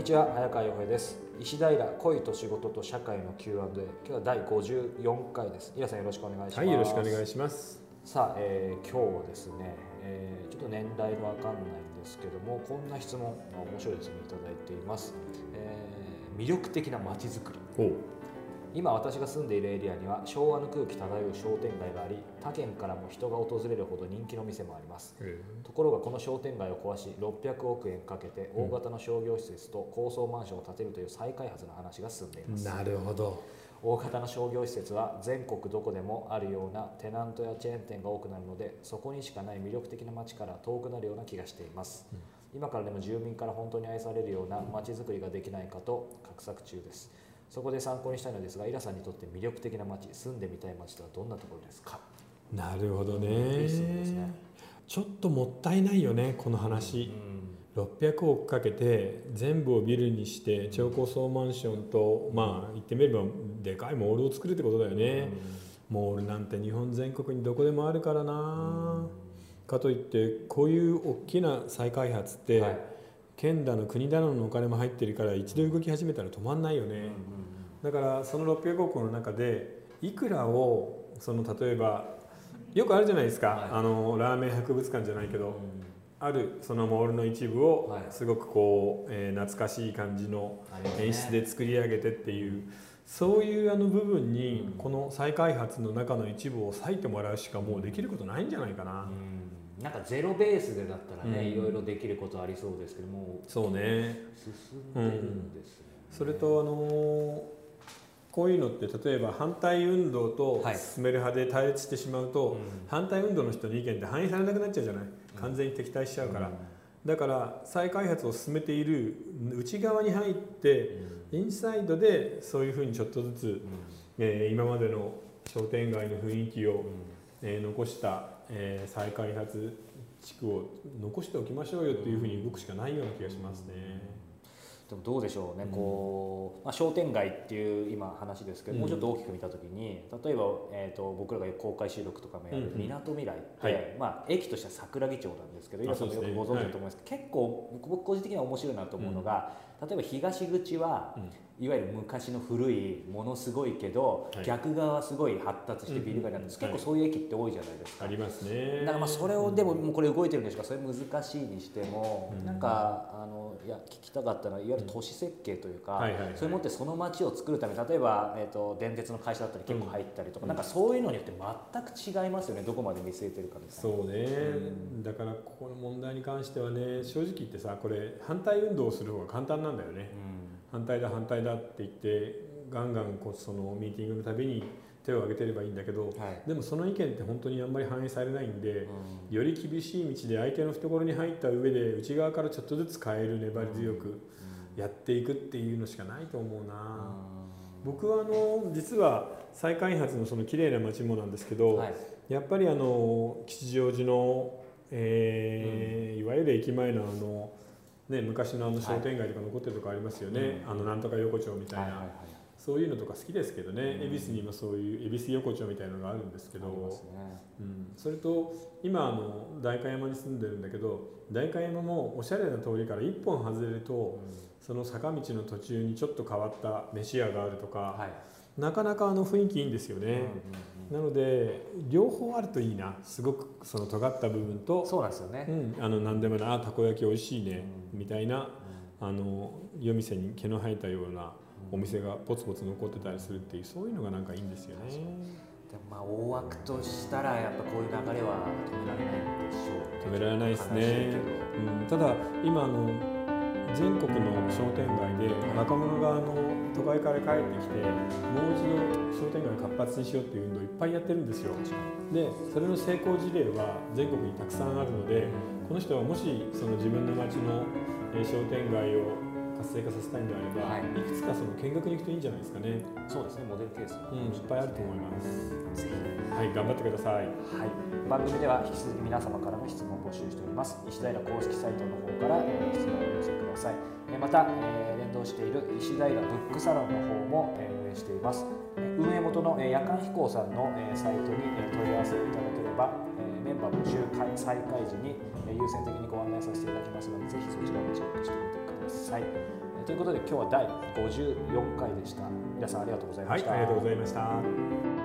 こんにちは早川洋平です。石平恋と仕事と社会の Q&A 今日は第54回です。イラさんよろしくお願いします。はいよろしくお願いします。さあ、えー、今日はですね、えー、ちょっと年代のわかんないんですけどもこんな質問面白いですねいただいています、えー、魅力的な街づくり。お今私が住んでいるエリアには昭和の空気漂う商店街があり他県からも人が訪れるほど人気の店もあります。ところがこの商店街を壊し600億円かけて大型の商業施設と高層マンションを建てるという再開発の話が進んでいます。なるほど。大型の商業施設は全国どこでもあるようなテナントやチェーン店が多くなるのでそこにしかない魅力的な街から遠くなるような気がしています、今からでも住民から本当に愛されるような街づくりができないかと画策中ですそこで参考にしたいのですがイラさんにとって魅力的な街住んでみたい街とはどんなところですか？なるほどね。ね。ちょっともったいないよねこの話、600億かけて全部をビルにして超高層マンションとまあ言ってみればでかいモールを作るってことだよね、モールなんて日本全国にどこでもあるからな、かといってこういう大きな再開発って、はい県だの国だののお金も入ってるから一度動き始めたら止まんないよね、だからその600億の中でいくらをその例えばよくあるじゃないですか、はい。あのラーメン博物館じゃないけど、あるそのモールの一部をはい。すごくこう、えー懐かしい感じの演出で作り上げてっていうそういうあの部分にうん。この再開発の中の一部を割いてもらうしかもうできることないんじゃないかな、うんなんかゼロベースでだったらね、うん。いろいろできることありそうですけどもそうね。進んでるんですね、それとあのーこういうのって例えば反対運動とはい。進める派で対立してしまうと、うん。反対運動の人の意見って反映されなくなっちゃうじゃない？完全に敵対しちゃうから、だから再開発を進めている内側に入ってインサイドでそういうふうにちょっとずつ、えー今までの商店街の雰囲気を、えー残した、えー再開発地区を残しておきましょうよっていうふうに動くしかないような気がしますね。でもどうでしょうね、うん。こう、まあ、商店街っていう今話ですけど、うん。もうちょっと大きく見た時に例えば、えー、と僕らが公開収録とかもやるうんうん。みなとみらいって、はい。まあ、駅としては桜木町なんですけどあ皆さんもよくご存知だと思いますけど、結構僕個人的には面白いなと思うのが、例えば東口は、いわゆる昔の古いものすごいけど、はい。逆側はすごい発達してビル街なん。です、うんうん結構そういう駅って多いじゃないですか。ありますね。だからまあそれをでももうこれ動いてるんですがそれ難しいにしても、うん。なんかあのいや聞きたかったのはいわゆる都市設計というか、はいはいはい。それもってその街を作るために例えば、えー、と電鉄の会社だったり結構入ったりとか、うん。なんかそういうのによって全く違いますよね。どこまで見据えてるかみたいな。そうね、うん。だからここの問題に関してはね正直言ってさこれ反対運動をする方が簡単なんだよね。反対だ反対だって言ってガンガンこうそのミーティングのたびに手を挙げてればいいんだけどうんはい。でもその意見って本当にあんまり反映されないんでうん。より厳しい道で相手の懐に入った上で内側からちょっとずつ変える粘り強くやっていくっていうのしかないと思うな、僕はあの実は再開発のその綺麗な街もなんですけど、はい。やっぱりあの吉祥寺の、えーいわゆる駅前のあの、ね、昔のあの商店街とか残ってるとこありますよね、うん。あのなんとか横丁みたいな、はいはいはい。そういうのとか好きですけどね、うん。恵比寿にもそういう恵比寿横丁みたいなのがあるんですけど、ね。うん、それと今あの代官山に住んでるんだけど代官山もおしゃれな通りから一本外れるとその坂道の途中にちょっと変わった飯屋があるとか、はいなかなかあの雰囲気いいんですよね。なので両方あるといいな。すごくその尖った部分とそうなんですよね。うん、あの何でもないあたこ焼き美味しいね、うん。みたいなあの夜店に毛の生えたようなお店がポツポツ残ってたりするっていうそういうのがなんかいいんですよね。でもまあ大枠としたらやっぱこういう流れは止められないんでしょう止められないですね。うん、ただ今あの全国の商店街で若者があの都会から帰ってきてもう一度商店街を活発にしようっていう運動をいっぱいやってるんですよ。でそれの成功事例は全国にたくさんあるのでこの人はもしその自分の町のえー商店街を活性化させたいのであれば、はい。い、くつかその見学に行くといいんじゃないですかね、そうですね。モデルケースがうん、いっぱいあると思います。ぜひ。はい頑張ってください。はい、番組では引き続き皆様からの質問を募集しております。石平公式サイトの方から、えー質問をお寄せください。えーまた、えー連動している石平ブックサロンの方も、えー運営しています。えー運営元の、えー夜間飛行さんの、えーサイトに、えー問い合わせいただければ、えーメンバー募集会再開時に、えー優先的にご案内させていただきますのでぜひそちらもチェックしてみてください、えということで今日は第54回でした。皆さんありがとうございました、はい、ありがとうございました。